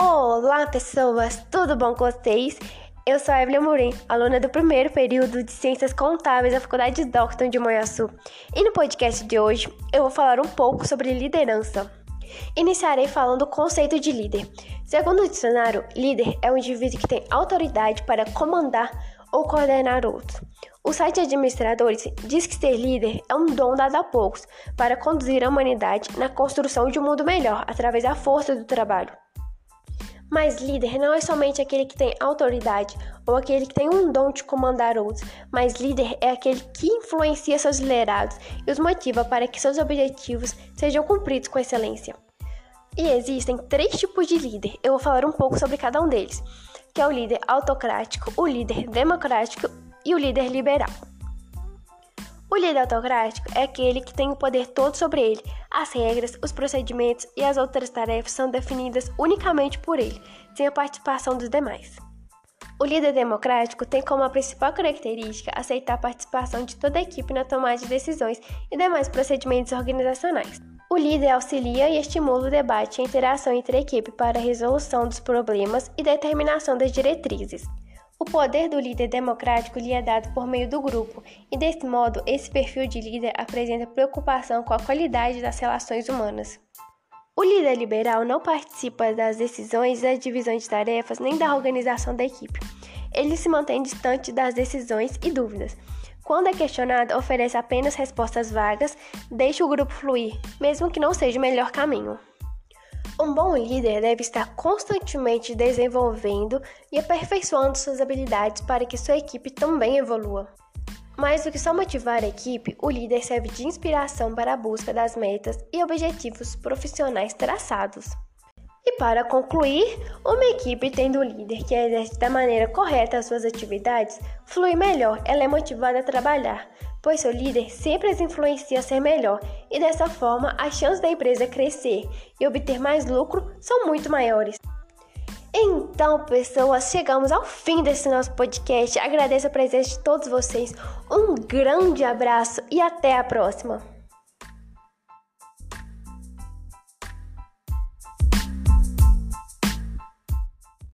Olá, pessoas! Tudo bom com vocês? Eu sou a Evelyn Amorim, aluna do primeiro período de Ciências Contábeis da Faculdade de Docton de Moiaçu. E no podcast de hoje, eu vou falar um pouco sobre liderança. Iniciarei falando do conceito de líder. Segundo o dicionário, líder é um indivíduo que tem autoridade para comandar ou coordenar outros. O site Administradores diz que ser líder é um dom dado a poucos para conduzir a humanidade na construção de um mundo melhor através da força do trabalho. Mas líder não é somente aquele que tem autoridade ou aquele que tem um dom de comandar outros, mas líder é aquele que influencia seus liderados e os motiva para que seus objetivos sejam cumpridos com excelência. E existem três tipos de líder. Eu vou falar um pouco sobre cada um deles, que é o líder autocrático, o líder democrático e o líder liberal. O líder autocrático é aquele que tem o poder todo sobre ele. As regras, os procedimentos e as outras tarefas são definidas unicamente por ele, sem a participação dos demais. O líder democrático tem como principal característica aceitar a participação de toda a equipe na tomada de decisões e demais procedimentos organizacionais. O líder auxilia e estimula o debate e a interação entre a equipe para a resolução dos problemas e determinação das diretrizes. O poder do líder democrático lhe é dado por meio do grupo, e desse modo, esse perfil de líder apresenta preocupação com a qualidade das relações humanas. O líder liberal não participa das decisões, da divisão de tarefas nem da organização da equipe. Ele se mantém distante das decisões e dúvidas. Quando é questionado, oferece apenas respostas vagas, deixa o grupo fluir, mesmo que não seja o melhor caminho. Um bom líder deve estar constantemente desenvolvendo e aperfeiçoando suas habilidades para que sua equipe também evolua. Mais do que só motivar a equipe, o líder serve de inspiração para a busca das metas e objetivos profissionais traçados. E para concluir, uma equipe tendo um líder que exerce da maneira correta as suas atividades flui melhor, ela é motivada a trabalhar, pois seu líder sempre as influencia a ser melhor e dessa forma as chances da empresa crescer e obter mais lucro são muito maiores. Então, pessoas, chegamos ao fim desse nosso podcast. Agradeço a presença de todos vocês. Um grande abraço e até a próxima.